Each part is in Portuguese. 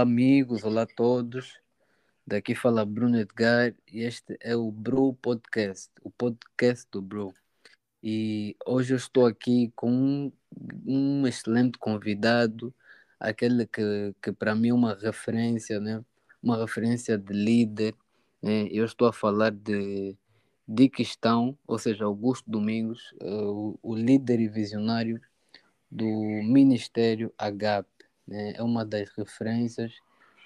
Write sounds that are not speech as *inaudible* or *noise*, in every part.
Olá, amigos, olá a todos. Daqui fala Bruno Edgar e este é o Bro Podcast, o podcast do Bro. E hoje eu estou aqui com um, um excelente convidado, aquele que, que para mim é uma referência, né? uma referência de líder. Né? Eu estou a falar de Dick Stão, ou seja, Augusto Domingos, uh, o, o líder e visionário do Ministério AGAP. Né? É uma das referências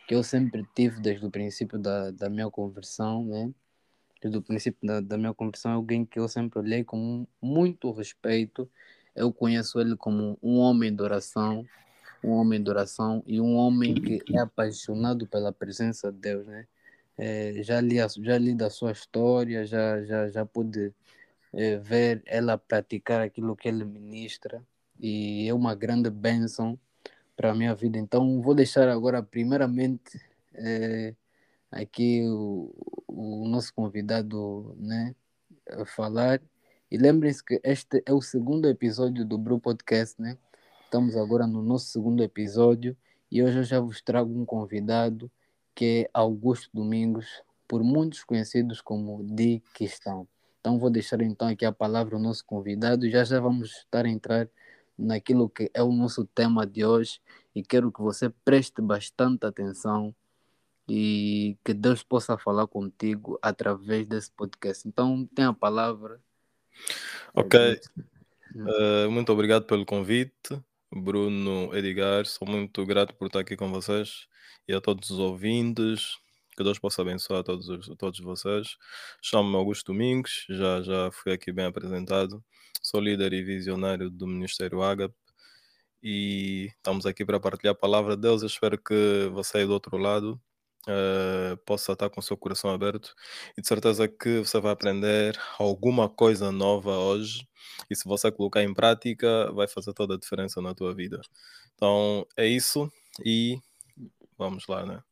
que eu sempre tive desde o princípio da, da minha conversão, né? Desde o princípio da, da minha conversão, é alguém que eu sempre olhei com muito respeito. Eu conheço ele como um homem de oração, um homem de oração e um homem que é apaixonado pela presença de Deus, né? É, já, li a, já li da sua história, já, já, já pude é, ver ela praticar aquilo que ele ministra e é uma grande bênção para a minha vida. Então, vou deixar agora, primeiramente, é, aqui o, o, nosso convidado né, falar. E lembrem-se que este é o segundo episódio do Bru Podcast, né? Estamos agora no nosso segundo episódio e hoje eu já vos trago um convidado que é Augusto Domingos, por muitos conhecidos como Di Questão. Então vou deixar então aqui a palavra ao nosso convidado e já já vamos estar a entrar naquilo que é o nosso tema de hoje e quero que você preste bastante atenção e que Deus possa falar contigo através desse podcast. Então, tem a palavra. Ok. Uh, muito obrigado pelo convite, Bruno Edgar. Sou muito grato por estar aqui com vocês e a todos os ouvintes. Que Deus possa abençoar todos, todos vocês. Chamo-me Augusto Domingos, já, já fui aqui bem apresentado. Sou líder e visionário do Ministério Ágape e estamos aqui para partilhar a palavra de Deus. Eu espero que você aí do outro lado uh, possa estar com o seu coração aberto e de certeza que você vai aprender alguma coisa nova hoje e se você colocar em prática vai fazer toda a diferença na tua vida. Então é isso e vamos lá, né?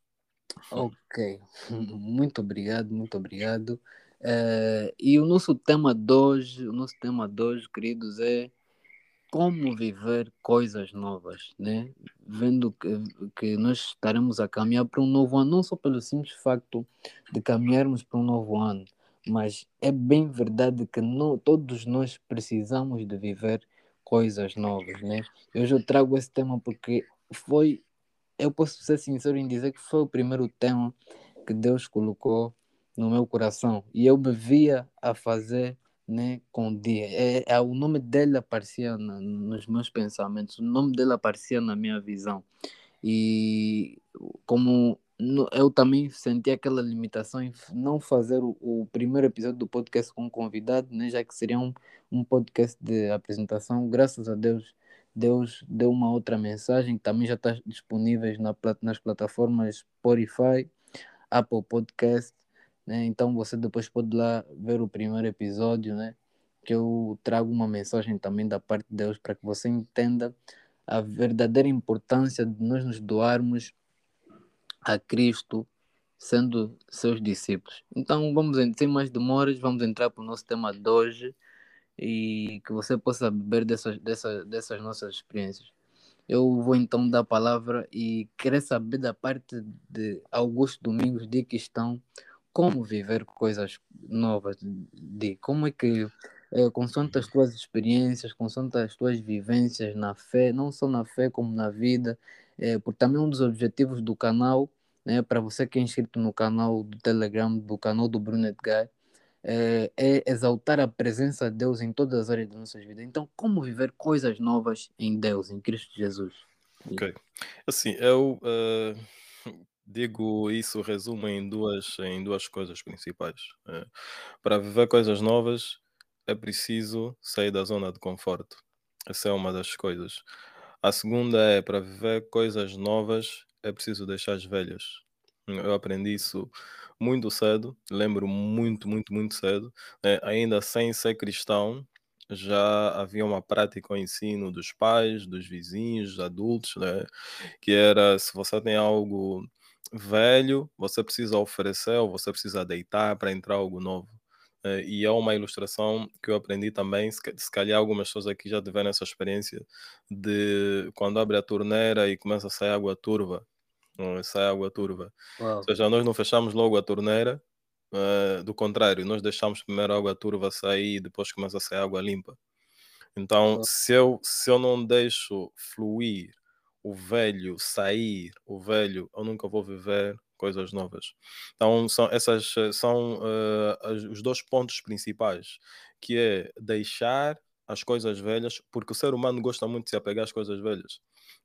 Ok, *laughs* muito obrigado, muito obrigado. Uh, e o nosso tema de hoje, o nosso tema de hoje, queridos, é como viver coisas novas, né? Vendo que, que nós estaremos a caminhar para um novo ano, não só pelo simples facto de caminharmos para um novo ano, mas é bem verdade que não, todos nós precisamos de viver coisas novas, né? Hoje eu trago esse tema porque foi, eu posso ser sincero em dizer que foi o primeiro tema que Deus colocou no meu coração e eu me via a fazer né, com o dia. É, é, o nome dele aparecia na, nos meus pensamentos, o nome dele aparecia na minha visão. E como no, eu também senti aquela limitação em não fazer o, o, primeiro episódio do podcast com convidado, né, já que seria um, um podcast de apresentação, graças a Deus. Deus deu uma outra mensagem que também já está disponível na, nas plataformas Spotify, Apple Podcast né? Então você depois pode lá ver o primeiro episódio, né? Que eu trago uma mensagem também da parte de Deus para que você entenda a verdadeira importância de nós nos doarmos a Cristo sendo seus discípulos. Então vamos, sem mais demoras, vamos entrar para o nosso tema de hoje e que você possa beber dessas, dessas, dessas nossas experiências. Eu vou então dar a palavra e querer saber da parte de Augusto Domingos de que estão como viver coisas novas, de como é que, é, consoante as tuas experiências, consoante as tuas vivências na fé, não só na fé como na vida, é, porque também um dos objetivos do canal, né, para você que é inscrito no canal do Telegram, do canal do Bruno Edgar, é, é, exaltar a presença de Deus em todas as áreas da nossa vida. Então, como viver coisas novas em Deus, em Cristo Jesus? Ok. Assim, eu uh, Digo isso resumo em duas em duas coisas principais. Eh, para viver coisas novas, é preciso sair da zona de conforto. Essa é uma das coisas. A segunda é, para viver coisas novas, é preciso deixar as velhas. Eu aprendi isso muito cedo, lembro muito, muito, muito cedo, eh, ainda sem ser cristão, já havia uma prática ao ensino dos pais, dos vizinhos, dos adultos, né, que era se você tem algo velho, você precisa oferecer ou você precisa deitar para entrar algo novo. Eh, e é uma ilustração que eu aprendi também, se calhar algumas pessoas aqui já tiveram essa experiência de quando abre a torneira e começa a sair água turva. eh, sai água turva. Uau. Ou seja, nós não fechamos logo a torneira, eh, do contrário, nós deixamos primeiro a água turva sair e depois começa a sair água limpa. Então, se eu, se eu não deixo fluir o velho sair, o velho, eu nunca vou viver coisas novas. Então, são essas eh, são as- os dois pontos principais, que é deixar as coisas velhas, porque o ser humano gosta muito de se apegar às coisas velhas.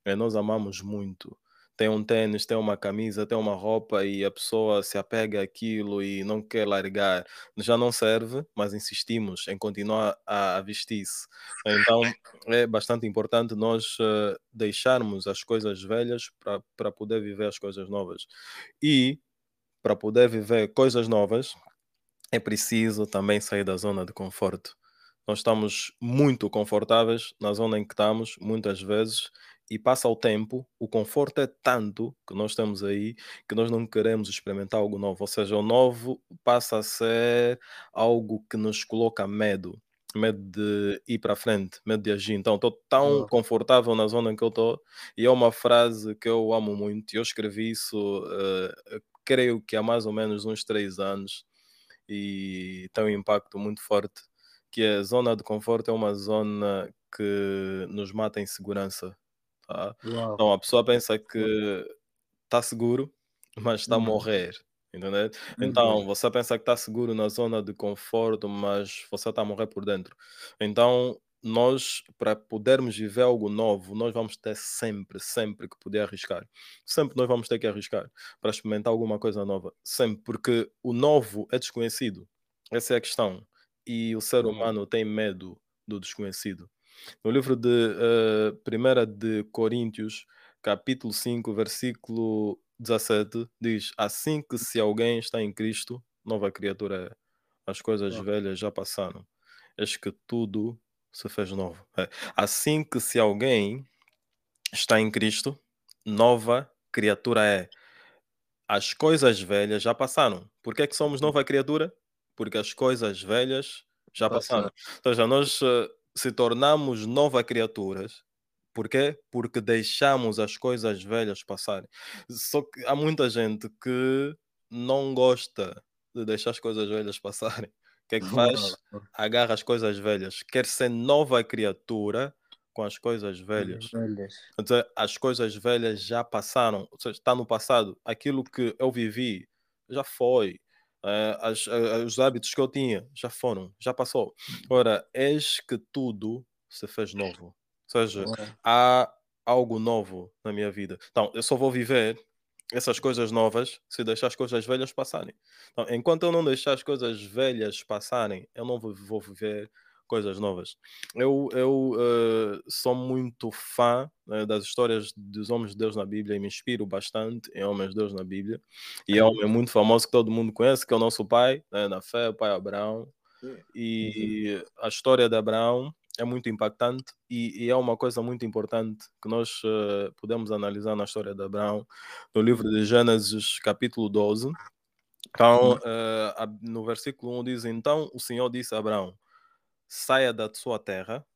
É, nós amamos muito. Tem um tênis, tem uma camisa, tem uma roupa e a pessoa se apega àquilo e não quer largar. Já não serve, mas insistimos em continuar a, vestir-se. Então é bastante importante nós eh, deixarmos as coisas velhas para poder viver as coisas novas. E para poder viver coisas novas, é preciso também sair da zona de conforto. Nós estamos muito confortáveis na zona em que estamos, muitas vezes, e passa o tempo, o conforto é tanto que nós temos aí que nós não queremos experimentar algo novo. Ou seja, o novo passa a ser algo que nos coloca medo. Medo de ir para frente, medo de agir. Então, estou tão confortável na zona em que eu estou, e é uma frase que eu amo muito. Eu escrevi isso, eh, creio que há mais ou menos uns três anos, e tem um impacto muito forte, que é a zona de conforto é uma zona que nos mata em segurança. Tá? Uau. Então a pessoa pensa que está seguro, mas está a Hum. morrer. Entendeu? Então Deus. você pensa que está seguro na zona de conforto, mas você está a morrer por dentro. Então, nós, para podermos viver algo novo, nós vamos ter sempre, sempre que poder arriscar. Sempre nós vamos ter que arriscar para experimentar alguma coisa nova. Sempre, porque o novo é desconhecido. Essa é a questão. E o ser Uau. humano tem medo do desconhecido. No livro de eh, 1 de Coríntios, capítulo 5, versículo 17, diz: Assim que se alguém está em Cristo, nova criatura é. As coisas Uau. velhas já passaram. Eis que tudo se fez novo. É. Assim que se alguém está em Cristo, nova criatura é. As coisas velhas já passaram. Por que é que somos nova criatura? Porque as coisas velhas já passaram. Ou seja, nós eh, se tornamos nova criaturas. Por quê? Porque deixamos as coisas velhas passarem. Só que há muita gente que não gosta de deixar as coisas velhas passarem. O que é que faz? Agarra as coisas velhas. Quer ser nova criatura com as coisas velhas. Velhas. As coisas velhas já passaram, ou seja, está no passado. Aquilo que eu vivi já foi. Eh, as- eh, os hábitos que eu tinha já foram, já passou. Ora, eis que tudo se fez novo. Ou seja, Uau. há algo novo na minha vida. Então, eu só vou viver essas coisas novas se deixar as coisas velhas passarem. Então, enquanto eu não deixar as coisas velhas passarem, eu não vou viver coisas novas. Eu, eu eh, sou muito fã eh, das histórias dos homens de Deus na Bíblia e me inspiro bastante em homens de Deus na Bíblia. E é um homem muito famoso que todo mundo conhece, que é o nosso pai, né, na fé, o pai Abraão. E a história de Abraão é muito impactante e, e é uma coisa muito importante que nós eh, podemos analisar na história de Abraão no livro de Gênesis, capítulo 12. Então, a- no versículo 1 diz: Então o Senhor disse a Abraão: Saia da sua terra,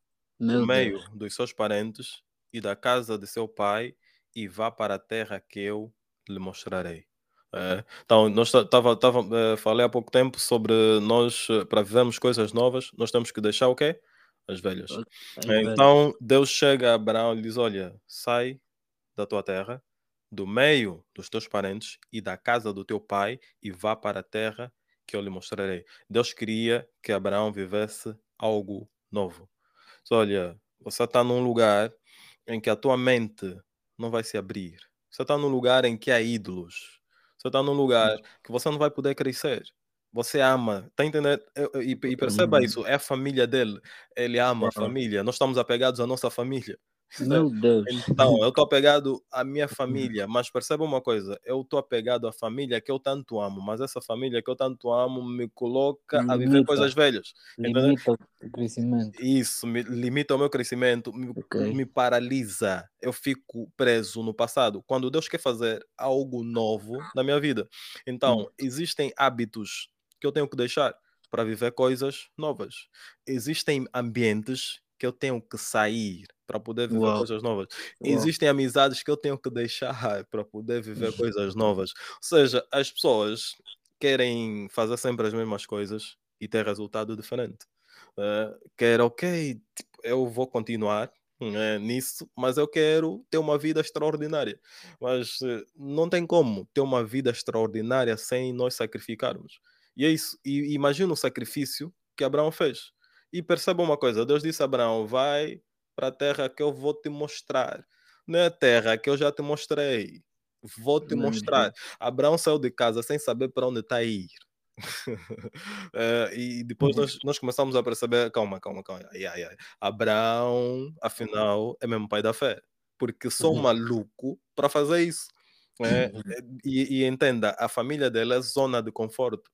do Meu meio Deus. dos seus parentes e da casa de seu pai e vá para a terra que eu lhe mostrarei. É, então, nós ta- tava, tava, eh, falei há pouco tempo sobre nós, eh, para vivermos coisas novas, nós temos que deixar o quê? As velhas. As É. Então, Deus chega a Abraão e diz: Olha, sai da tua terra, do meio dos teus parentes e da casa do teu pai e vá para a terra que eu lhe mostrarei. Deus queria que Abraão vivesse algo novo. Olha, você está num lugar em que a tua mente não vai se abrir. Você está num lugar em que há ídolos. Você está num lugar que você não vai poder crescer. Você ama, tá entendendo? E, e perceba Uhum. isso, é a família dele. Ele ama a Uau. família. Nós estamos apegados à nossa família. Meu *laughs* Deus. Então, eu estou apegado à minha *laughs* família, mas perceba uma coisa: eu estou apegado à família que eu tanto amo, mas essa família que eu tanto amo me coloca a viver Limita. coisas velhas. Entendeu? Limita o crescimento. Isso me limita o meu crescimento, me, Ok. me paralisa. Eu fico preso no passado. Quando Deus quer fazer algo novo na minha vida, então Hum. existem hábitos que eu tenho que deixar para viver coisas novas. Existem ambientes que eu tenho que sair para poder viver Uau, coisas novas. uau. Existem amizades que eu tenho que deixar para poder viver coisas novas. Ou seja, as pessoas querem fazer sempre as mesmas coisas e ter resultado diferente. Eh, quer, ok, tipo, eu vou continuar né, nisso, mas eu quero ter uma vida extraordinária. Mas eh, não tem como ter uma vida extraordinária sem nós sacrificarmos. E é isso. E imagina o sacrifício que Abraão fez. E perceba uma coisa: Deus disse a Abraão, vai para a terra que eu vou te mostrar. Não é a terra que eu já te mostrei. Vou te Uhum, mostrar. Abraão saiu de casa sem saber para onde está a ir. Eh, *laughs* e depois nós, nós começamos a perceber, calma, calma, calma. Ai, ai. Abraão, afinal, é mesmo pai da fé. Porque sou uhum, maluco para fazer isso. É, uhum, é, e, e entenda, a família dele é zona de conforto.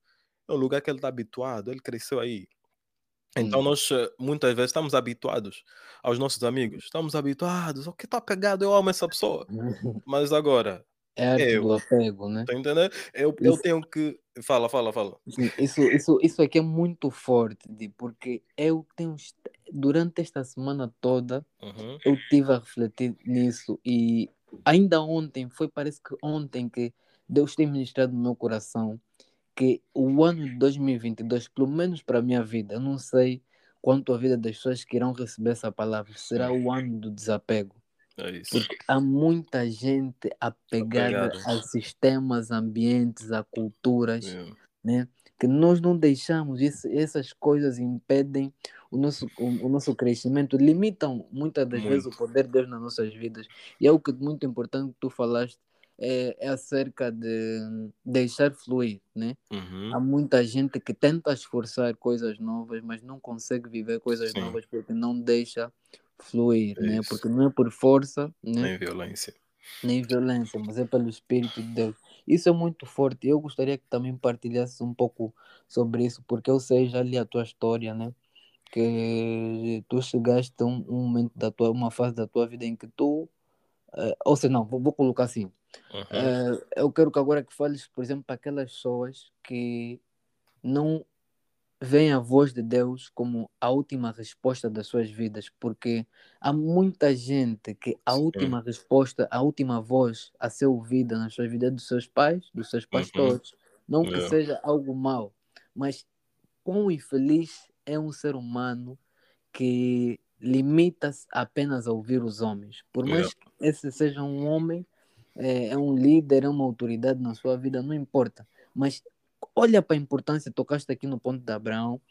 É um lugar que ele está habituado, ele cresceu aí. Então uhum. nós eh, muitas vezes estamos habituados aos nossos amigos, estamos habituados, o que está pegado, eu amo essa pessoa. *laughs* Mas agora, É eu, apego, né? tá entendendo? Eu, eu Isso, tenho que. Fala, fala, fala. isso, isso, isso aqui é muito forte, porque eu tenho, durante esta semana toda, Uhum, eu tive a refletir nisso e ainda ontem, foi parece que ontem que Deus tem ministrado no meu coração que o ano de 2022, pelo menos para a minha vida, eu não sei quanto a vida das pessoas que irão receber essa palavra, será o ano do desapego. é. Porque há muita gente apegada Apegado. a sistemas, ambientes, a culturas, Yeah. né? Que nós não deixamos, isso, essas coisas impedem o nosso, o, o nosso crescimento, limitam muitas das vezes o Muito. poder de Deus nas nossas vidas. E é o que muito importante que tu falaste, é, é acerca de deixar fluir, né? Uhum, Há muita gente que tenta esforçar coisas novas, mas não consegue viver coisas sim, novas porque não deixa fluir, né? isso. Porque não é por força, né? Nem violência. Nem violência, mas é pelo Espírito de Deus. Isso é muito forte. Eu gostaria que também partilhasse um pouco sobre isso, porque eu sei, já li a tua história, né? Que tu chegaste a um, um momento da tua, uma fase da tua vida em que tu, eh, ou seja, não, vou, vou colocar assim. Uhum, Eh, eu quero que agora que fales, por exemplo, para aquelas pessoas que não veem a voz de Deus como a última resposta das suas vidas, porque há muita gente que a sim. última resposta, a última voz a ser ouvida nas suas vidas é dos seus pais, dos seus Uhum, pastores. Não que yeah, seja algo mau, mas quão infeliz é um ser humano que limita-se apenas a ouvir os homens. Por yeah. mais que esse seja um homem, é, é um líder, é uma autoridade na sua vida, não importa. Mas olha para a importância, tocaste aqui no ponto de Abraão,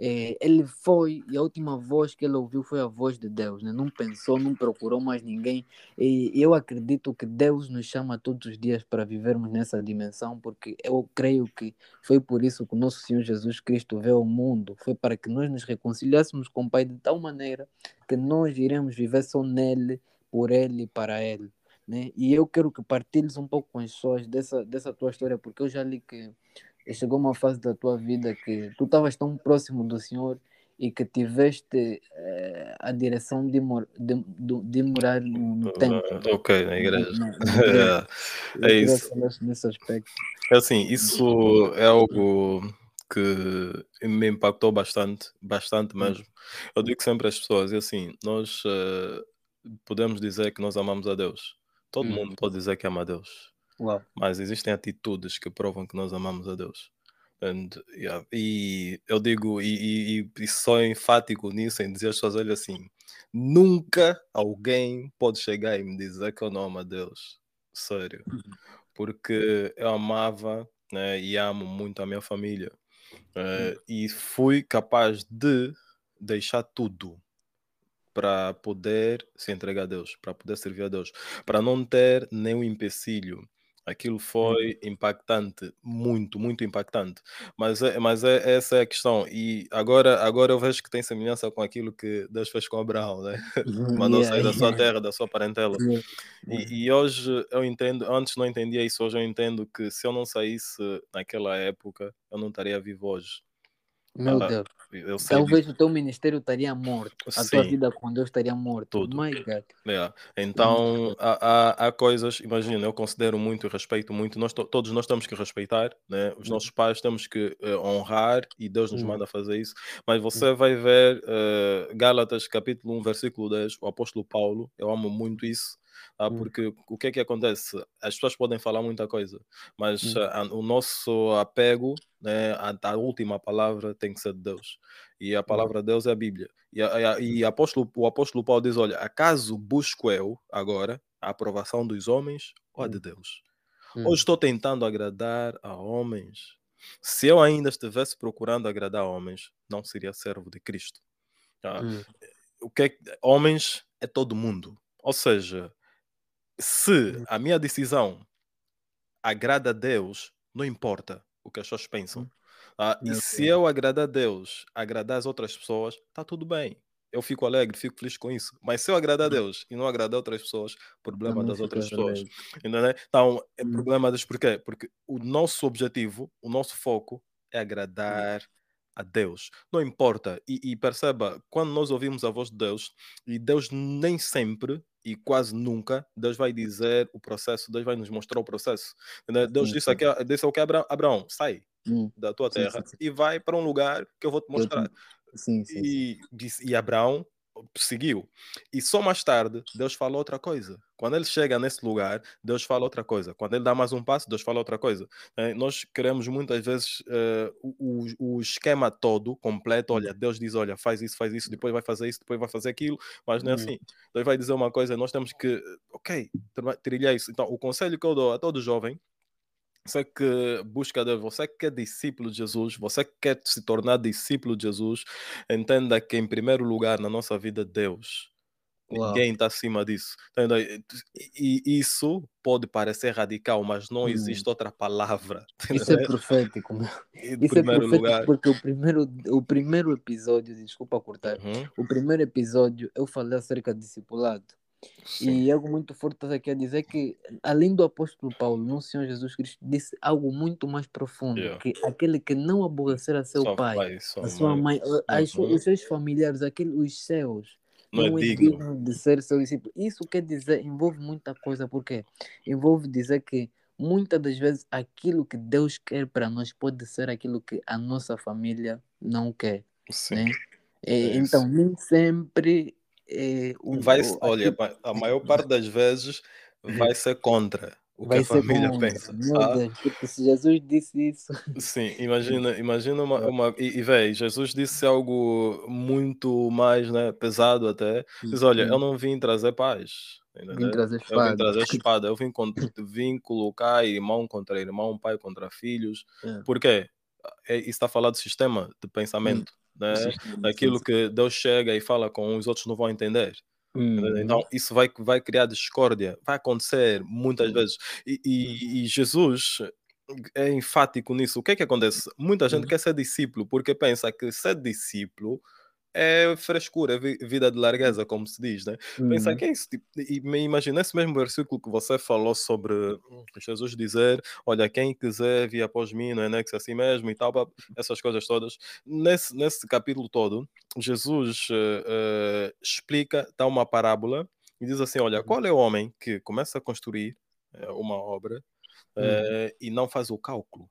é, ele foi, e a última voz que ele ouviu foi a voz de Deus, né? não pensou, não procurou mais ninguém. E eu acredito que Deus nos chama todos os dias para vivermos nessa dimensão, porque eu creio que foi por isso que o nosso Senhor Jesus Cristo veio ao mundo, foi para que nós nos reconciliássemos com o Pai de tal maneira que nós iremos viver só nele, por ele e para ele. Né? E eu quero que partilhes um pouco com as pessoas dessa, dessa tua história, porque eu já li que e chegou uma fase da tua vida que tu estavas tão próximo do Senhor e que tiveste eh, a direção de, mor de, de, de morar no, templo, ok, na igreja. na, na *laughs* igreja. É Eu queria isso. nesse aspecto. É assim, isso é algo que me impactou bastante, bastante mesmo. Eu digo sempre às pessoas, é assim, nós eh, podemos dizer que nós amamos a Deus. Todo Hum, mundo pode dizer que ama a Deus, Uau. mas existem atitudes que provam que nós amamos a Deus. And, yeah, E eu digo, e, e, e sou enfático nisso, em dizer às pessoas, olha assim, nunca alguém pode chegar e me dizer que eu não amo a Deus. Sério porque eu amava, né, e amo muito a minha família. Hum, Eh, e fui capaz de deixar tudo para poder se entregar a Deus, para poder servir a Deus, para não ter nenhum empecilho. Aquilo foi impactante, muito, muito impactante. Mas, é, mas é, essa é a questão. E agora, agora eu vejo que tem semelhança com aquilo que Deus fez com Abraão, né? *laughs* Mandou Yeah, sair da sua terra, da sua parentela. E, e hoje eu entendo, antes não entendia isso, hoje eu entendo que se eu não saísse naquela época, eu não estaria vivo hoje. Meu Ah, Deus. eu sei Talvez disso. o teu ministério estaria morto. A tua Sim. vida com Deus estaria morto. Tudo. My God. É, Então, há, há, há coisas, imagina, eu considero muito e respeito muito, nós to- todos nós temos que respeitar, né? os Uhum. nossos pais temos que eh, honrar e Deus nos Uhum. manda fazer isso, mas você vai ver eh, Gálatas capítulo 1, versículo 10, o apóstolo Paulo, eu amo muito isso, tá? Uhum. porque o que é que acontece? As pessoas podem falar muita coisa, mas Uhum. ah, o nosso apego, né, a, a última palavra tem que ser de Deus, e a palavra de Deus é a Bíblia. E, a- a- e apóstolo, o apóstolo Paulo diz: Olha, acaso busco eu agora a aprovação dos homens ou a de Deus? Hum. Ou estou tentando agradar a homens? Se eu ainda estivesse procurando agradar a homens, não seria servo de Cristo. Hum. O que é homens é todo mundo. Ou seja, se Hum. a minha decisão agrada a Deus, não importa o que as pessoas pensam. Tá? E se eu agradar a Deus, agradar as outras pessoas, está tudo bem. Eu fico alegre, fico feliz com isso. Mas se eu agradar a Deus e não agradar outras pessoas, problema das outras pessoas. Entendeu? Então, é Hum. problema das porquê? Porque o nosso objetivo, o nosso foco é agradar a Deus. Não importa. E, e perceba, quando nós ouvimos a voz de Deus, e Deus nem sempre e quase nunca, Deus vai dizer o processo, Deus vai nos mostrar o processo. Deus Sim, disse, sim. aqui, disse ao que Abraão, Abraão, sai Hum. da tua Sim, terra sim, sim. e vai para um lugar que eu vou te mostrar. Sim, sim, sim. E, e Abraão seguiu. E só mais tarde, Deus fala outra coisa. Quando ele chega nesse lugar, Deus fala outra coisa. Quando ele dá mais um passo, Deus fala outra coisa. Eh, nós queremos muitas vezes eh, o, o- esquema todo, completo. Olha, Deus diz: olha, faz isso, faz isso, depois vai fazer isso, depois vai fazer aquilo. Mas não é Hum. assim. Deus vai dizer uma coisa, nós temos que, ok, trilhar isso. Então, o conselho que eu dou a todo jovem você que busca Deus, você que é discípulo de Jesus, você que quer se tornar discípulo de Jesus, entenda que em primeiro lugar na nossa vida Deus. Uau. Ninguém está acima disso. E isso pode parecer radical, mas não Hum. existe outra palavra. *laughs* Isso é profético, meu. *laughs* Isso é primeiro profético lugar. porque o primeiro, o primeiro episódio, desculpa cortar, Uhum, o primeiro episódio eu falei acerca de discipulado. Sim, E algo muito forte está aqui a dizer que, além do apóstolo Paulo, no Senhor Jesus Cristo disse algo muito mais profundo: Yeah. que aquele que não aborrecer a seu Só pai, pai, só a sua mãe. as Uhum. os seus familiares, aquele, os céus, Não é não é digno. digno de ser seu discípulo. Isso quer dizer, envolve muita coisa, porque envolve dizer que muitas das vezes aquilo que Deus quer para nós pode ser aquilo que a nossa família não quer, Sim, né? é É, então, nem sempre é, o, Vai, o- olha, aquilo a *laughs* maior parte das vezes vai ser contra o que vai a ser família contra. pensa. Meu? Deus, porque se Jesus disse isso, Sim, imagina, imagina uma, uma e, e véi, Jesus disse algo muito mais, né, pesado até. Diz, olha, eu não vim trazer paz, vim trazer Eu vim espada. trazer *laughs* espada, eu vim, vim colocar irmão contra irmão, pai contra filhos. É. Por quê? É, isso está a falar do sistema de pensamento, né? Daquilo que Deus chega e fala com os outros não vão entender. Hum, Então, isso vai, vai criar discórdia, vai acontecer muitas vezes. E, e- e Jesus é enfático nisso. O que é que acontece? Muita gente Hum. quer ser discípulo porque pensa que ser discípulo é frescura, é vi- vida de largueza, como se diz, né? Pensa hum, que é isso. Tipo, e me imagina esse mesmo versículo que você falou sobre Jesus dizer: Olha, quem quiser vir após mim, não é né, que se assim mesmo e tal, essas coisas todas. Nesse, nesse capítulo todo, Jesus eh, explica, dá uma parábola e diz assim: Olha, Uhum. qual é o homem que começa a construir eh, uma obra hum. eh, e não faz o cálculo?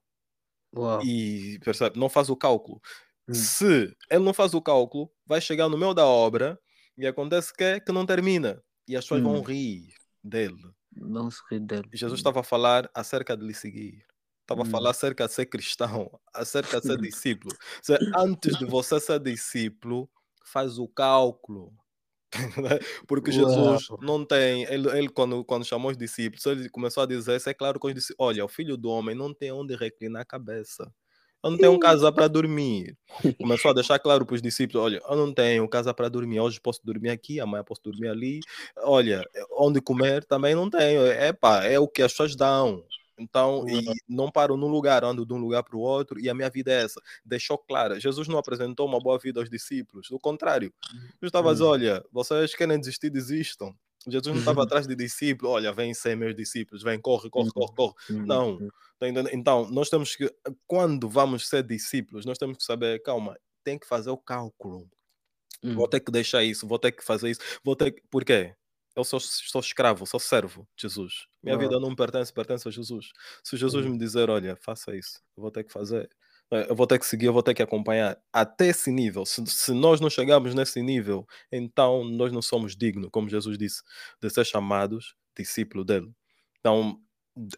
Uau. E percebe? Não faz o cálculo. Hum. Se ele não faz o cálculo, vai chegar no meio da obra e acontece que, é que não termina. E as pessoas vão Hum. rir dele. Não se ri dele. Jesus estava a falar acerca de lhe seguir. Estava a Hum. falar acerca de ser cristão, *laughs* acerca de ser *laughs* discípulo. Se antes de você ser discípulo, faz o cálculo. *laughs* Porque Jesus Uau. não tem, ele, ele quando, quando chamou os discípulos, ele começou a dizer, isso é claro que ele disse, olha, o filho do homem não tem onde reclinar a cabeça. Eu não tenho casa para dormir. Começou a deixar claro para os discípulos: olha, eu não tenho casa para dormir. Hoje posso dormir aqui, amanhã posso dormir ali. Olha, onde comer também não tenho. É pá, é o que as pessoas dão. Então, e não paro num lugar, ando de um lugar para o outro, e a minha vida é essa. Deixou clara. Jesus não apresentou uma boa vida aos discípulos, do contrário. Jesus estava a dizer: olha, vocês querem desistir, desistam. Jesus não estava atrás de discípulos, olha, vem 100 meus discípulos, vem, corre, corre, corre, corre. Não. Tá então, nós temos que, quando vamos ser discípulos, nós temos que saber, calma, tem que fazer o cálculo. Vou Hum, ter que deixar isso, vou ter que fazer isso, vou ter que... Por quê? Eu sou, sou escravo, sou servo de Jesus. Minha vida uau, não me pertence, pertence a Jesus. Se Jesus me dizer, olha, faça isso, eu vou ter que fazer. Eh, Eu vou ter que seguir, eu vou ter que acompanhar até esse nível. Se, se nós não chegarmos nesse nível, então nós não somos dignos, como Jesus disse, de ser chamados discípulo dele. Então,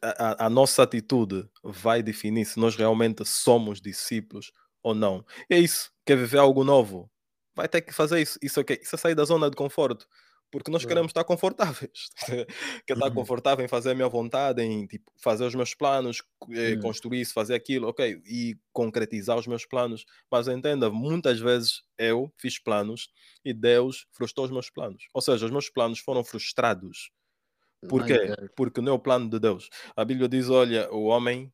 a, a- nossa atitude vai definir se nós realmente somos discípulos ou não. E é isso. Quer viver algo novo? Vai ter que fazer isso. Isso é, isso é sair da zona de conforto. Porque nós queremos estar confortáveis. *laughs* Quer estar uhum, confortável em fazer a minha vontade, em tipo, fazer os meus planos, eh, hum, construir isso, fazer aquilo, ok, e concretizar os meus planos. Mas entenda, muitas vezes eu fiz planos e Deus frustrou os meus planos. Ou seja, os meus planos foram frustrados. Por my quê? Porque não é o plano de Deus. A Bíblia diz: olha, o homem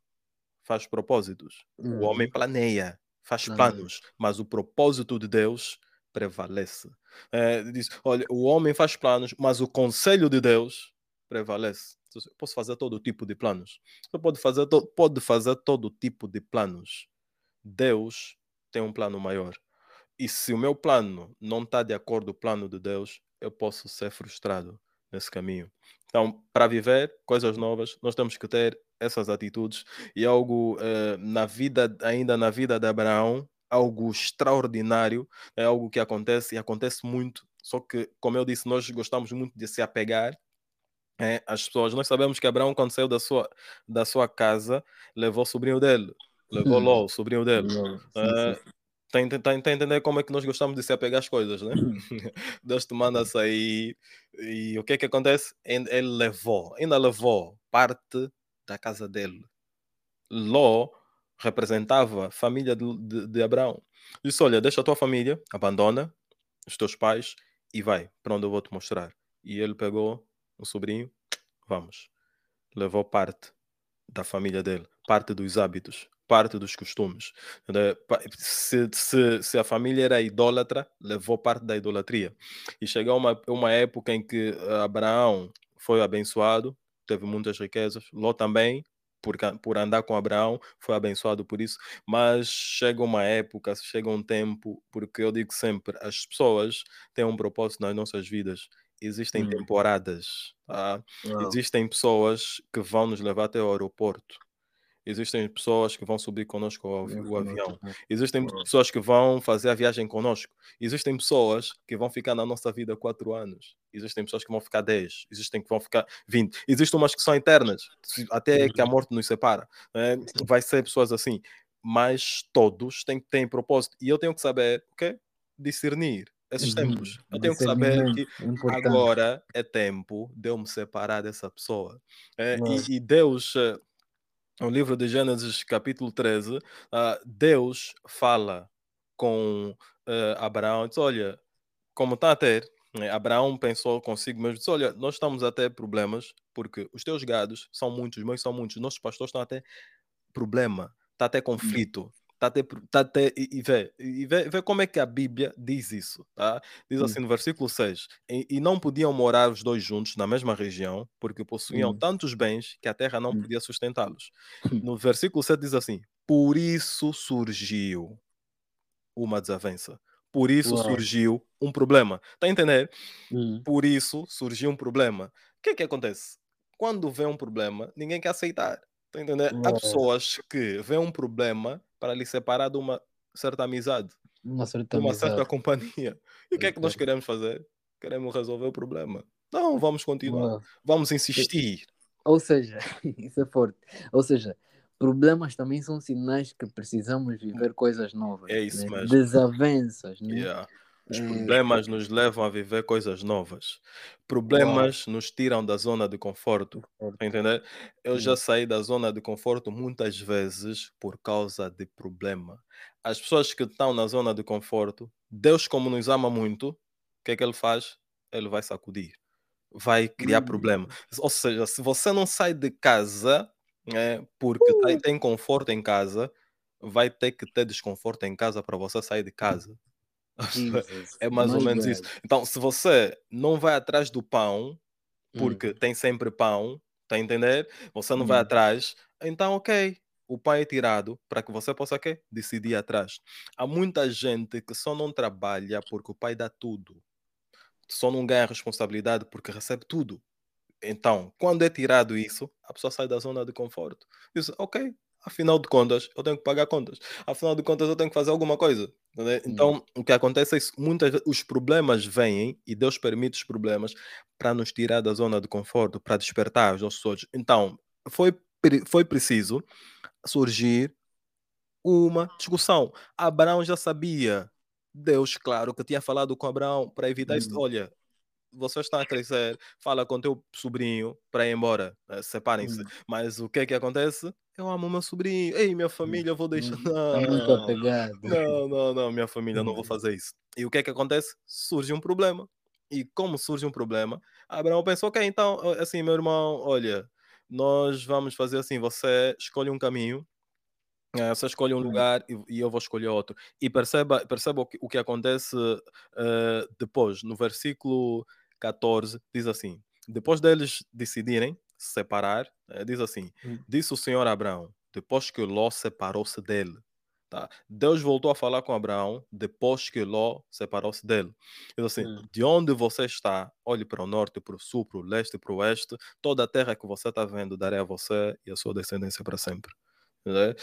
faz propósitos, o homem uhum, planeia, faz planos, mas o propósito de Deus prevalece. Eh, diz: olha, o homem faz planos, mas o conselho de Deus prevalece. Seja, Eu posso fazer todo tipo de planos. Você pode fazer, pode fazer todo tipo de planos. Deus tem um plano maior. E se o meu plano não está de acordo com o plano de Deus, eu posso ser frustrado nesse caminho. Então, para viver coisas novas, nós temos que ter essas atitudes e algo eh, na vida, ainda na vida de Abraão, algo extraordinário, é algo que acontece e acontece muito. Só que, como eu disse, nós gostamos muito de se apegar eh, às pessoas. Nós sabemos que Abraão, quando saiu da sua, da sua casa, levou o sobrinho dele, levou hum, Ló, o sobrinho dele. sim, sim, Eh, Tá a tá a entender como é que nós gostamos de se apegar às coisas, né? sim. *laughs* Deus te manda sair e o que é que acontece? Ele levou, ainda levou parte da casa dele. Ló representava a família de de de Abraão. Disse: "Olha, deixa a tua família, abandona os teus pais e vai para onde eu vou te mostrar". E ele pegou o sobrinho, vamos, levou parte da família dele, parte dos hábitos, parte dos costumes. né? Pa- Se, se, se a família era idólatra, levou parte da idolatria. E chegou uma, uma época em que Abraão foi abençoado, teve muitas riquezas, Ló também. Por, por andar com Abraão, foi abençoado por isso, mas chega uma época, chega um tempo, porque eu digo sempre: as pessoas têm um propósito nas nossas vidas existem Hum, temporadas, tá? Existem pessoas que vão nos levar até o aeroporto. Existem pessoas que vão subir conosco o avi avião. Existem pessoas que vão fazer a viagem conosco. Existem pessoas que vão ficar na nossa vida 4 anos. Existem pessoas que vão ficar 10. Existem que vão ficar 20. Existem umas que são eternas, até que a uhum, morte nos separa. Eh, sim, vai ser pessoas assim. Mas todos têm têm propósito. E eu tenho que saber, o quê? Discernir esses uhum, tempos. Eu tenho que saber que importante, agora é tempo de eu me separar dessa pessoa. Eh, uau, e e Deus, eh o livro de Gênesis, capítulo 13, ah, Deus fala com eh, Abraão, diz: Olha, como está a ter, né, Abraão pensou consigo mesmo, disse: Olha, nós estamos a ter problemas porque os teus gados são muitos, os meus são muitos, os nossos pastores estão a ter problema, está a ter hum, conflito. Está a ter, pro- tá a ter, e, vê, e vê, vê como é que a Bíblia diz isso. Tá? Diz hum, assim no versículo 6: e, e não podiam morar os dois juntos na mesma região, porque possuíam hum, tantos bens que a terra não hum, podia sustentá-los. hum, No versículo 7 diz assim: Por isso surgiu uma desavença. Por isso uau, surgiu um problema. Está a entender? hum, Por isso surgiu um problema. O que é que acontece? Quando vem um problema, ninguém quer aceitar. Está a entender? Há uau, pessoas que vêem um problema para lhe separar de uma certa amizade, uma certa de uma certa amizade, companhia. E o que é que nós queremos fazer? Queremos resolver o problema. Não, vamos continuar. Vamos insistir. Ou seja, *laughs* isso é forte, ou seja, problemas também são sinais que precisamos viver coisas novas, É isso né? mesmo. Desavenças, né? Yeah. Os É, problemas nos levam a viver coisas novas. uau, Problemas nos tiram da zona de conforto. Tá entender? Eu já saí da zona de conforto muitas vezes por causa de problema. As pessoas que estão na zona de conforto, Deus, como nos ama muito, o que é que Ele faz? Ele vai sacudir, vai criar problema. hum, Ou seja, se você não sai de casa, né, porque tem, tem conforto em casa, vai ter que ter desconforto em casa para você sair de casa. Jesus, É mais ou menos isso. Então, se você não vai atrás do pão, porque tem sempre pão, tá a entender? Você não vai Hum. atrás, então ok. O pai é tirado para que você possa quê? decidir atrás. Há muita gente que só não trabalha porque o pai dá tudo. Só não ganha responsabilidade porque recebe tudo. Então, quando é tirado isso, a pessoa sai da zona de conforto. Diz, ok, afinal de contas, eu tenho que pagar contas. Afinal de contas, eu tenho que fazer alguma coisa. né? Então, o que acontece é que muitas os problemas vêm e Deus permite os problemas para nos tirar da zona de conforto, para despertar os nossos olhos. Então, foi, foi preciso surgir uma discussão. Abraão já sabia. Deus, claro, que tinha falado com Abraão para evitar isso. Hum. Olha, você está a crescer, fala com teu sobrinho para ir embora, eh, separem-se. Hum. Mas o que é que acontece? Eu amo meu sobrinho. Ei, minha família, eu vou deixar. Está muito Não, apegado. não, não, não, minha família, eu não vou Hum. fazer isso. E o que é que acontece? Surge um problema. E como surge um problema, Abraão pensou, ok, então, eh, assim, meu irmão, olha, nós vamos fazer assim, você escolhe um caminho, eh, você escolhe um Hum. lugar e, eu vou escolher outro. E perceba, perceba o, que, o que acontece eh, depois, no versículo 14, diz assim: depois deles decidirem se separar, eh, diz assim: Hum. disse o Senhor a Abraão, depois que Ló separou-se dele. Tá? Deus voltou a falar com Abraão depois que Ló separou-se dele. Diz assim: Hum. de onde você está, olhe para o norte, para o sul, para o leste, para o oeste, toda a terra que você está vendo darei a você e a sua descendência para sempre. Né?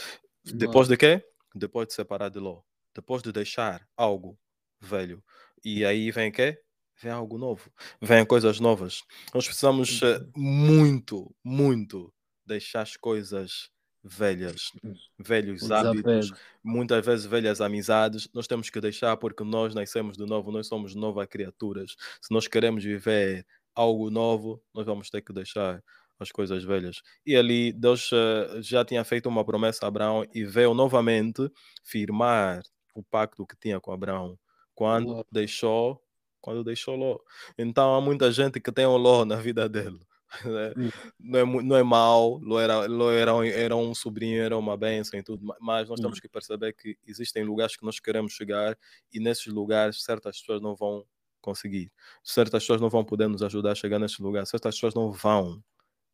Depois de quê? Depois de separar de Ló. Depois de deixar algo velho. E aí vem o quê? Vem algo novo. Vem coisas novas. Nós precisamos eh, muito, muito deixar as coisas velhas. Velhos O hábitos, muitas vezes velhas amizades, nós temos que deixar porque nós nascemos de novo, nós somos novas criaturas. Se nós queremos viver algo novo, nós vamos ter que deixar as coisas velhas. E ali Deus eh, já tinha feito uma promessa a Abraão e veio novamente firmar o pacto que tinha com Abraão quando deixou quando deixou Ló. Então há muita gente que tem o Ló na vida dele. *laughs* né? Não é, não é mau, Ló era, Ló era, um- era um sobrinho, era uma bênção e tudo, ma- mas nós temos que perceber que existem lugares que nós queremos chegar e nesses lugares certas pessoas não vão conseguir. Certas pessoas não vão poder nos ajudar a chegar nesses lugares. Certas pessoas não vão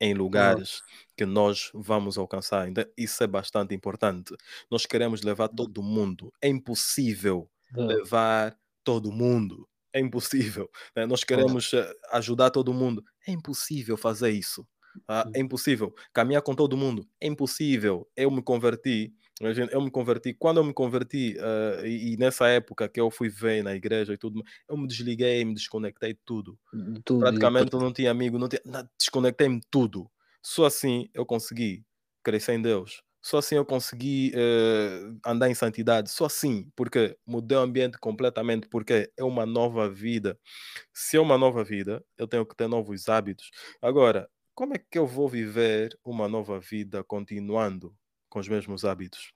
em lugares que nós vamos alcançar. Então, isso é bastante importante. Nós queremos levar todo mundo. É impossível Ah, levar todo mundo. É impossível. né? Nós queremos eh, ajudar todo mundo. É impossível fazer isso. ah, É impossível. Caminhar com todo mundo. É impossível. Eu me converti. Eu me converti. Quando eu me converti, ah, e, e nessa época que eu fui ver na igreja e tudo, eu me desliguei, me desconectei de tudo tudo. praticamente eu não tinha amigo, não tinha, desconectei-me de tudo. Só assim eu consegui crescer em Deus. Só assim eu consegui eh, andar em santidade. Só assim, porque mudei o ambiente completamente, porque é uma nova vida. Se é uma nova vida, eu tenho que ter novos hábitos. Agora, como é que eu vou viver uma nova vida continuando com os mesmos hábitos?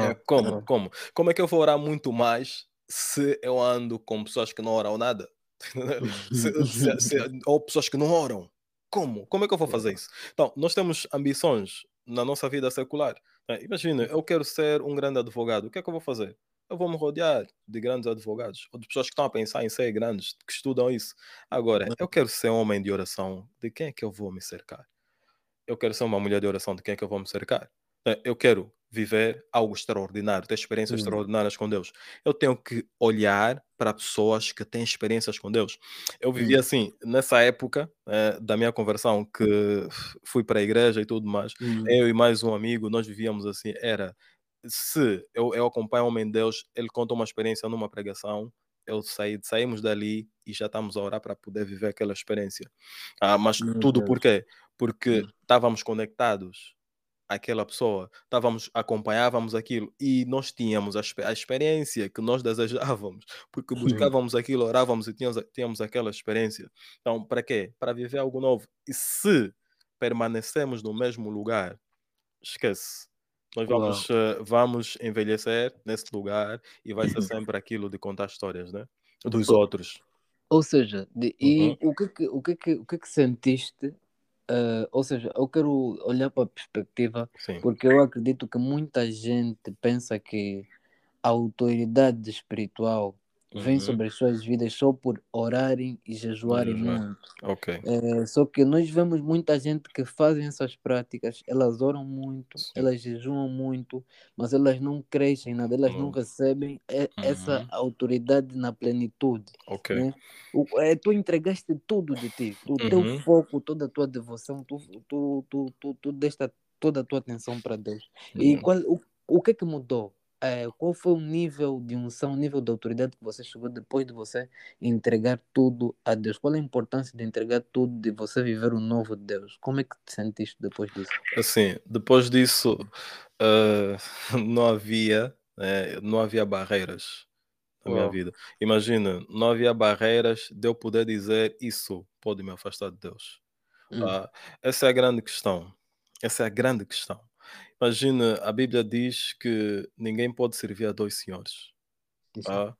É, como? Como? Como é que eu vou orar muito mais se eu ando com pessoas que não oram nada? *laughs* Se- se- se- ou pessoas que não oram? Como? Como é que eu vou fazer isso? Então, nós temos ambições na nossa vida secular. né? Imagina, eu quero ser um grande advogado. O que é que eu vou fazer? Eu vou me rodear de grandes advogados, ou de pessoas que estão a pensar em ser grandes, que estudam isso. Agora, eu quero ser um homem de oração. De quem é que eu vou me cercar? eu quero ser uma mulher de oração, de quem é que eu vou me cercar? Eh, Eu quero viver algo extraordinário, ter experiências Hum. extraordinárias com Deus. Eu tenho que olhar para pessoas que têm experiências com Deus. Eu vivi Hum. assim, nessa época eh, da minha conversão, que fui para a igreja e tudo mais, Hum. eu e mais um amigo, nós vivíamos assim, era, se eu, eu acompanho um homem de Deus, ele conta uma experiência numa pregação, eu saí, saímos dali e já estamos a orar para poder viver aquela experiência. Ah, mas tudo por quê? Porque Hum. estávamos conectados àquela pessoa, estávamos, acompanhávamos aquilo e nós tínhamos a, a experiência que nós *laughs* desejávamos, porque buscávamos aquilo, orávamos e tínhamos, tínhamos aquela experiência. Então, para quê? Para viver algo novo. E se permanecemos no mesmo lugar, esquece. Nós vamos, eh, vamos envelhecer nesse lugar e vai ser *clears throat* sempre aquilo de contar histórias, né? Dos Oh. outros. Ou seja, de- e Uhum. o que que, o que que, o que que sentiste? Ah, ou seja, eu quero olhar para a perspectiva, Sim. porque eu acredito que muita gente pensa que a autoridade espiritual vem Uhum. sobre as suas vidas só por orarem e jejuarem Jejuar. muito. É, só que nós vemos muita gente que fazem essas práticas, elas oram muito, Sim. elas jejuam muito, mas elas não crescem nada, elas não Não. recebem e- essa Uhum. autoridade na plenitude. Né? O, é, tu entregaste tudo de ti, o teu Uhum. foco, toda a tua devoção, tu, tu, tu, tu, tu deste toda a tua atenção para Deus. E Uhum. qual, o, o que é que mudou? É, qual foi o nível de unção, o nível de autoridade que você chegou depois de você entregar tudo a Deus? Qual é a importância de entregar tudo, de você viver o novo Deus? Como é que te sentiste depois disso? Assim, depois disso, ah, *laughs* não havia, eh, não havia barreiras na minha Uau. vida. Imagina, não havia barreiras de eu poder dizer isso pode me afastar de Deus. Hum, Ah, essa é a grande questão. Essa é a grande questão. Imagina, a Bíblia diz que ninguém pode servir a dois senhores. Ah,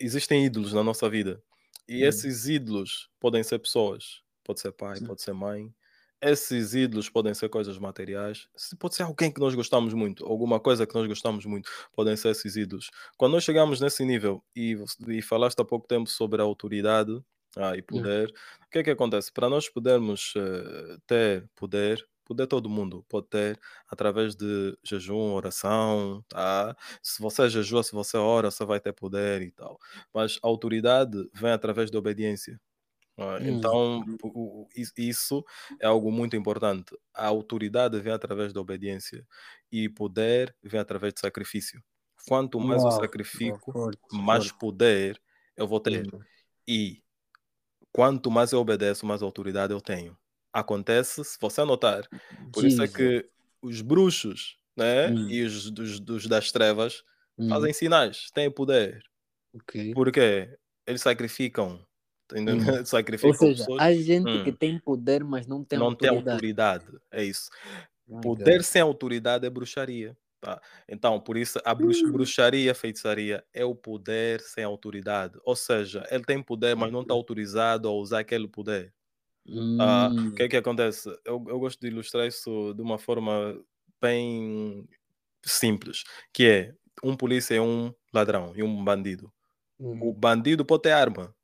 existem ídolos na nossa vida. E Hum. esses ídolos podem ser pessoas, pode ser pai, Sim. pode ser mãe. Esses ídolos podem ser coisas materiais, pode ser alguém que nós gostamos muito, alguma coisa que nós gostamos muito, podem ser esses ídolos. Quando nós chegamos nesse nível, e, e falaste há pouco tempo sobre a autoridade ah, e poder, o que é que acontece? Para nós podermos eh, ter poder, poder todo mundo pode ter através de jejum, oração, tá? Se você jejua, se você ora, você vai ter poder e tal. Mas a autoridade vem através da obediência. Hum. Então, isso é algo muito importante. A autoridade vem através da obediência e poder vem através do sacrifício. Quanto mais eu Uau, sacrifico, forte, mais forte. poder eu vou ter. Hum, E quanto mais eu obedeço, mais autoridade eu tenho. Acontece, se você notar, por isso é Jesus. que os bruxos né, Hum, e os dos, dos das trevas hum, fazem sinais, têm poder. ok. Por quê? Eles sacrificam, tá? Hum. *laughs* Ou sacrificam seja, pessoas. há gente que Hum, tem poder, mas não tem não tem autoridade. autoridade, é isso. My Poder sem autoridade é bruxaria. Tá? Então, por isso, a Hum, bruxaria, feitiçaria é o poder sem autoridade. Ou seja, ele tem poder, mas não está autorizado a usar aquele poder. Ah, o hum, que é que acontece? Eu, eu gosto de ilustrar isso de uma forma bem simples, que é um polícia é um ladrão e um bandido. O hum, bandido pode ter arma,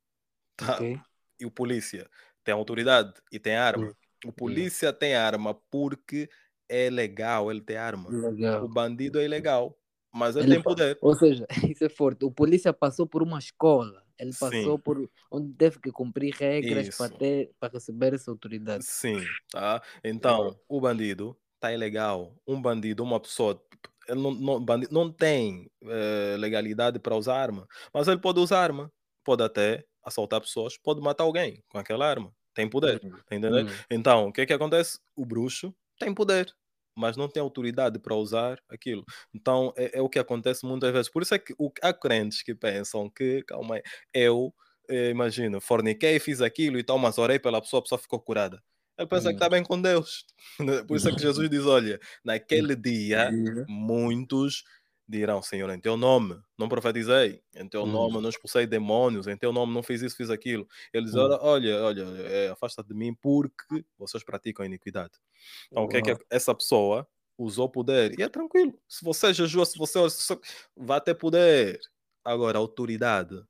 tá? ok. E o polícia tem autoridade e tem arma. Hum, O polícia tem arma porque é legal ele ter arma. O Legal. bandido é ilegal, mas ele Ele tem poder. Ou seja, *laughs* isso é forte. O polícia passou por uma escola. Ele passou Sim, por onde teve que cumprir regras para ter para receber essa autoridade. Sim, tá? Uau. Então, o bandido tá ilegal. Um bandido, uma pessoa, ele não, não, bandido não tem eh, legalidade para usar arma, mas ele pode usar arma, pode até assaltar pessoas, pode matar alguém com aquela arma. Tem poder, Hum, tá entendendo? hum, Então, o que é que acontece? O bruxo tem poder, mas não tem autoridade para usar aquilo. Então, é, é o que acontece muitas vezes. Por isso é que o- há crentes que pensam que, calma aí, eu, eh, imagino, forniquei, fiz aquilo e tal, mas orei pela pessoa, a pessoa ficou curada. Ele pensa que hum, está bem com Deus. *laughs* Por isso é que Jesus diz: olha, *laughs* naquele dia, muitos dirão: Senhor, em teu nome não profetizei, em teu hum, nome não expulsei demônios, em teu nome não fiz isso, fiz aquilo. Ele diz: hum. olha, olha, olha eh, afasta de mim porque vocês praticam iniquidade. Então, o que é que essa pessoa usou poder? E é tranquilo. Se você jejua, se você vai ter poder. Agora, autoridade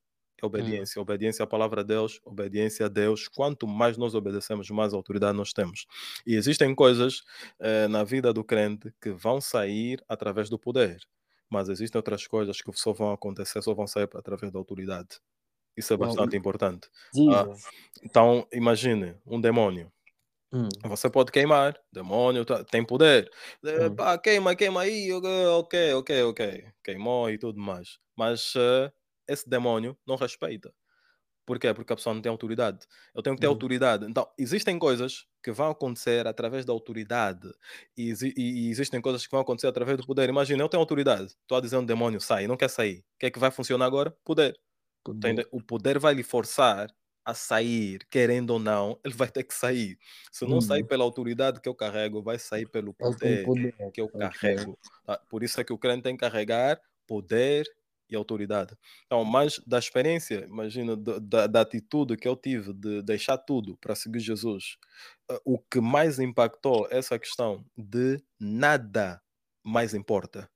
é Hum, obediência. Obediência à palavra de Deus, obediência a Deus. Quanto mais nós obedecemos, mais autoridade nós temos. E existem coisas eh, na vida do crente que vão sair através do poder. Mas existem outras coisas que só vão acontecer, só vão sair através da autoridade. Isso é bastante importante. Ah, então, imagine um demônio. Hum, Você pode queimar, demônio tá- tem poder. Eh, hum, pá, queima, queima aí, ok, ok, ok. Queimou e tudo mais. Mas eh, esse demônio não respeita. Por quê? Porque a pessoa não tem autoridade. Eu tenho que ter hum, autoridade. Então, existem coisas que vão acontecer através da autoridade. E, e- e existem coisas que vão acontecer através do poder. Imagina, eu tenho autoridade. Estou a dizer um demônio, sai, não quer sair. O que é que vai funcionar agora? Poder. Poder. O poder vai lhe forçar a sair, querendo ou não, ele vai ter que sair. Se não sair Hum, pela autoridade que eu carrego, vai sair pelo poder poder. que eu carrego. tá? Por isso é que o crente tem que carregar poder e autoridade. Então, mais da experiência, imagina, da, da- atitude que eu tive de deixar tudo para seguir Jesus, eh, o que mais impactou essa questão de nada mais importa.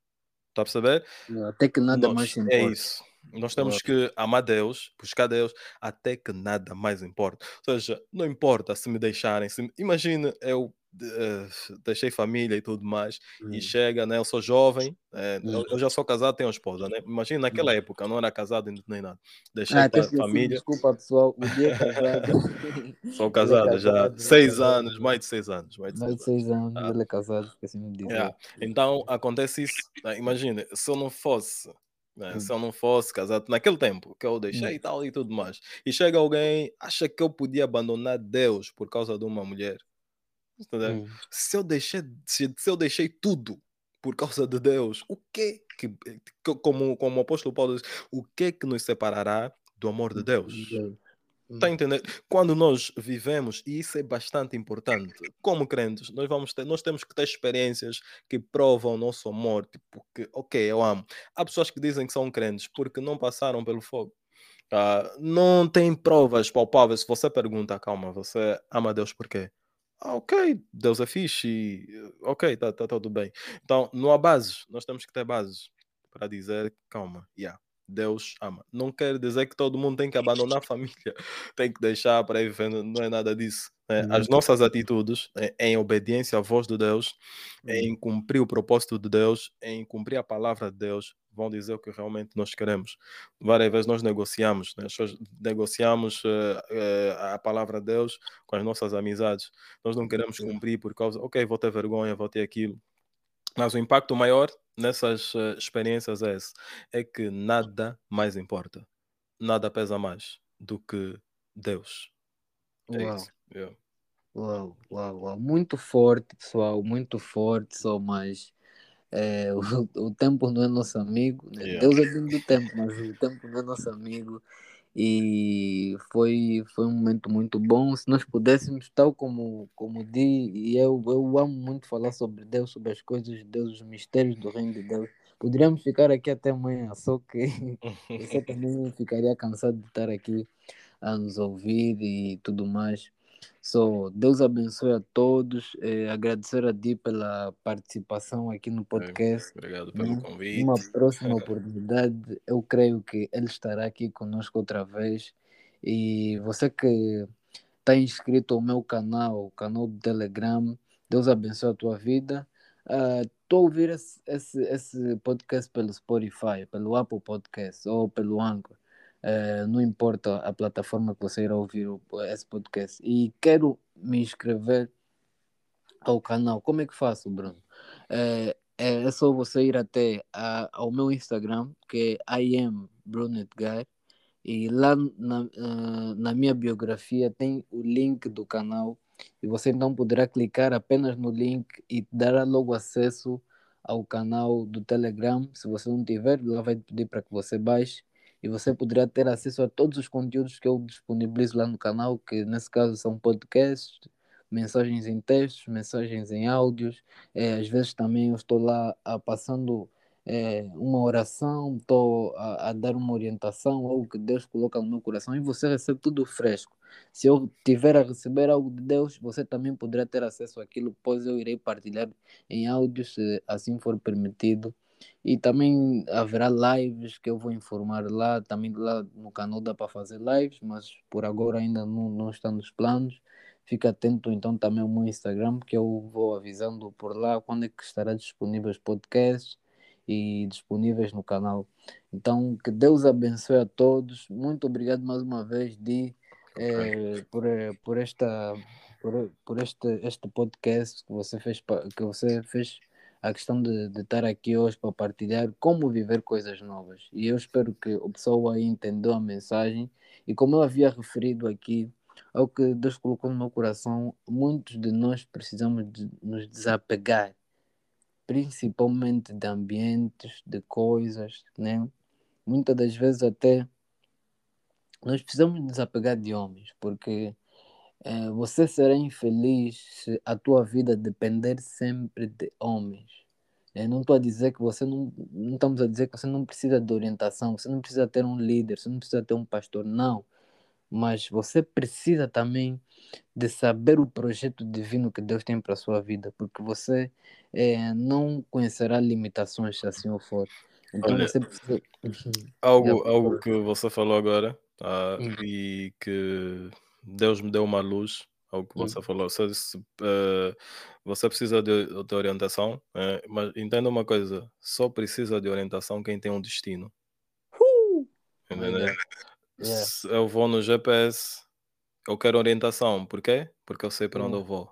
Está a perceber? Até que nada Nós- mais é importa. isso. Nós temos que amar Deus, buscar Deus, até que nada mais importa. Ou seja, não importa se me deixarem. Se... Imagina, eu deixei família e tudo mais, e Hum. chega, né? Eu sou jovem, eh, eu, Hum. eu já sou casado, tenho esposa, né? Imagina naquela época, eu não era casado nem nada. Deixei Ah, pa- esqueci, família, desculpa pessoal, o dia é casado. *laughs* sou Ele é casado já casado, é seis casado. anos, mais de seis anos. Mais de Mais de seis seis anos, Ah. ele é casado, esqueci-me de dizer. Yeah. Então acontece isso. né, Imagina, se eu não fosse, né, Hum. se eu não fosse casado naquele tempo que eu deixei Hum. e tal e tudo mais, e chega alguém, acha que eu podia abandonar Deus por causa de uma mulher. Hum. Se eu deixei, se, se eu deixei tudo por causa de Deus, o que que, que- como, como o apóstolo Paulo diz, o que que nos separará do amor de Deus? Deus. Tá entendendo? Quando nós vivemos, e isso é bastante importante, como crentes, nós vamos ter, nós temos que ter experiências que provam o nosso amor, tipo que, ok, eu amo. Há pessoas que dizem que são crentes porque não passaram pelo fogo. Ah, não tem provas palpáveis. Se você pergunta, calma, você ama Deus por quê? Ah, ok, Deus é fixe, e, ok, tá, tá tudo bem. Então, não há bases, nós temos que ter bases para dizer, calma, yeah, Deus ama. Não quer dizer que todo mundo tem que abandonar a família, *laughs* tem que deixar para ir vivendo, não é nada disso. né? As Muito nossas atitudes eh, em obediência à voz de Deus, em cumprir o propósito de Deus, em cumprir a palavra de Deus, vão dizer o que realmente nós queremos. Várias vezes nós negociamos, né? As negociamos eh, eh, a palavra de Deus com as nossas amizades. Nós não queremos cumprir por causa, ok, vou ter vergonha, vou ter aquilo. Mas o impacto maior nessas eh, experiências é esse: é que nada mais importa, nada pesa mais do que Deus. É Uau. isso. Yeah. Uau, uau, uau. Muito forte, pessoal, muito forte, só mas é, *laughs* o, o tempo não é nosso amigo, né? Yeah. Deus é dono do tempo, mas o tempo não é nosso amigo. E foi, foi um momento muito bom. Se nós pudéssemos, tal como, como di, e eu, eu amo muito falar sobre Deus, sobre as coisas de Deus, os mistérios do reino de Deus. Poderíamos ficar aqui até amanhã, só que *laughs* você também ficaria cansado de estar aqui a nos ouvir e tudo mais. So, Deus abençoe a todos. Eh, agradecer a Di pela participação aqui no podcast. Obrigado pelo convite. Uma próxima *laughs* oportunidade, eu creio que ele estará aqui conosco outra vez. E você que está inscrito ao meu canal, o canal do Telegram, Deus abençoe a tua vida. Estou a ouvir esse, esse, esse podcast pelo Spotify, pelo Apple Podcast ou pelo Anchor. Eh, não importa a plataforma que você irá ouvir esse podcast. E quero me inscrever ao canal. Como é que faço, Bruno? É, é, só você ir até a- ao meu Instagram, que é I am Bruno Edgar, e lá na, ah, na minha biografia tem o link do canal, e você então poderá clicar apenas no link e dará logo acesso ao canal do Telegram. Se você não tiver, lá vai pedir para que você baixe. E você poderá ter acesso a todos os conteúdos que eu disponibilizo lá no canal, que nesse caso são podcasts, mensagens em textos, mensagens em áudios. É, às vezes também eu estou lá ah, passando é, uma oração, estou a, a dar uma orientação, algo que Deus coloca no meu coração, e você recebe tudo fresco. Se eu tiver a receber algo de Deus, você também poderá ter acesso àquilo, pois eu irei partilhar em áudios, se assim for permitido. E também haverá lives que eu vou informar lá. Também lá no canal dá para fazer lives, mas por agora ainda não, não está nos planos. Fica atento então também ao meu Instagram, que eu vou avisando por lá quando é que estará disponível os podcasts e disponíveis no canal. Então, que Deus abençoe a todos. Muito obrigado mais uma vez, Di, eh, por, eh, por esta por, por este, este podcast que você fez que você fez a questão de, de estar aqui hoje para partilhar como viver coisas novas. E eu espero que o pessoal aí entendeu a mensagem. E como eu havia referido aqui, ao que Deus colocou no meu coração, muitos de nós precisamos de nos desapegar, principalmente de ambientes, de coisas, né? Muitas das vezes até nós precisamos desapegar de homens, porque eh, você será infeliz se a tua vida depender sempre de homens. Eu não estou a dizer que você não, não estamos a dizer que você não precisa de orientação, você não precisa ter um líder, você não precisa ter um pastor, não. mas você precisa também de saber o projeto divino que Deus tem para a sua vida, porque você é, não conhecerá limitações se assim for. Então Olha, você precisa. algo, *laughs* algo que você falou agora ah, Hum, e que Deus me deu uma luz, algo que hum, você falou. Você, disse, eh, você precisa de, de orientação, eh, mas entenda uma coisa: só precisa de orientação quem tem um destino. Yeah. Se eu vou no GPS, eu quero orientação. Por quê? Porque eu sei para onde eu vou,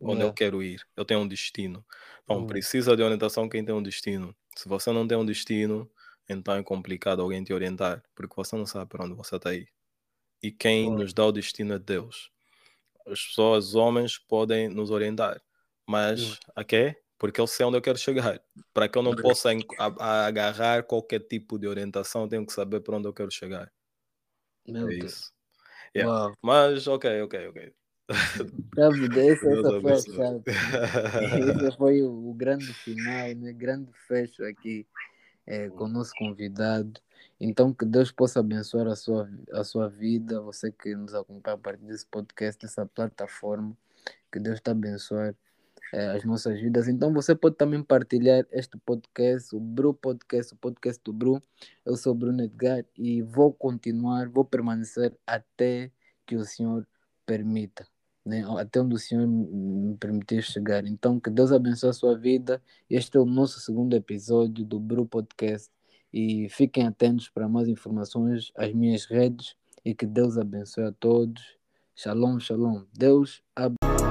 onde eu quero ir. Eu tenho um destino. Então, Hum. precisa de orientação quem tem um destino. Se você não tem um destino, então é complicado alguém te orientar, porque você não sabe para onde você está aí. E quem nos dá o destino é Deus. As pessoas, os homens, podem nos orientar, mas a quê? Porque eu sei onde eu quero chegar. Para que eu não possa agarrar qualquer tipo de orientação, tenho que saber para onde eu quero chegar. Meu É Deus. isso. Yeah. Mas, ok, ok, ok. Essa, Deus essa foi a chave. Esse foi o, o grande final, né? Grande fecho aqui é, com o nosso convidado. Então, que Deus possa abençoar a sua, a sua vida, você que nos acompanha a partir desse podcast, dessa plataforma. Que Deus te abençoe é, as nossas vidas. Então, você pode também partilhar este podcast, o Bru Podcast, o podcast do Bru. Eu sou Bruno Edgar e vou continuar, vou permanecer até que o Senhor permita né? até onde o Senhor me permitir chegar. Então, que Deus abençoe a sua vida. Este é o nosso segundo episódio do Bru Podcast. E fiquem atentos para mais informações às minhas redes. E que Deus abençoe a todos. Shalom, shalom. Deus abençoe.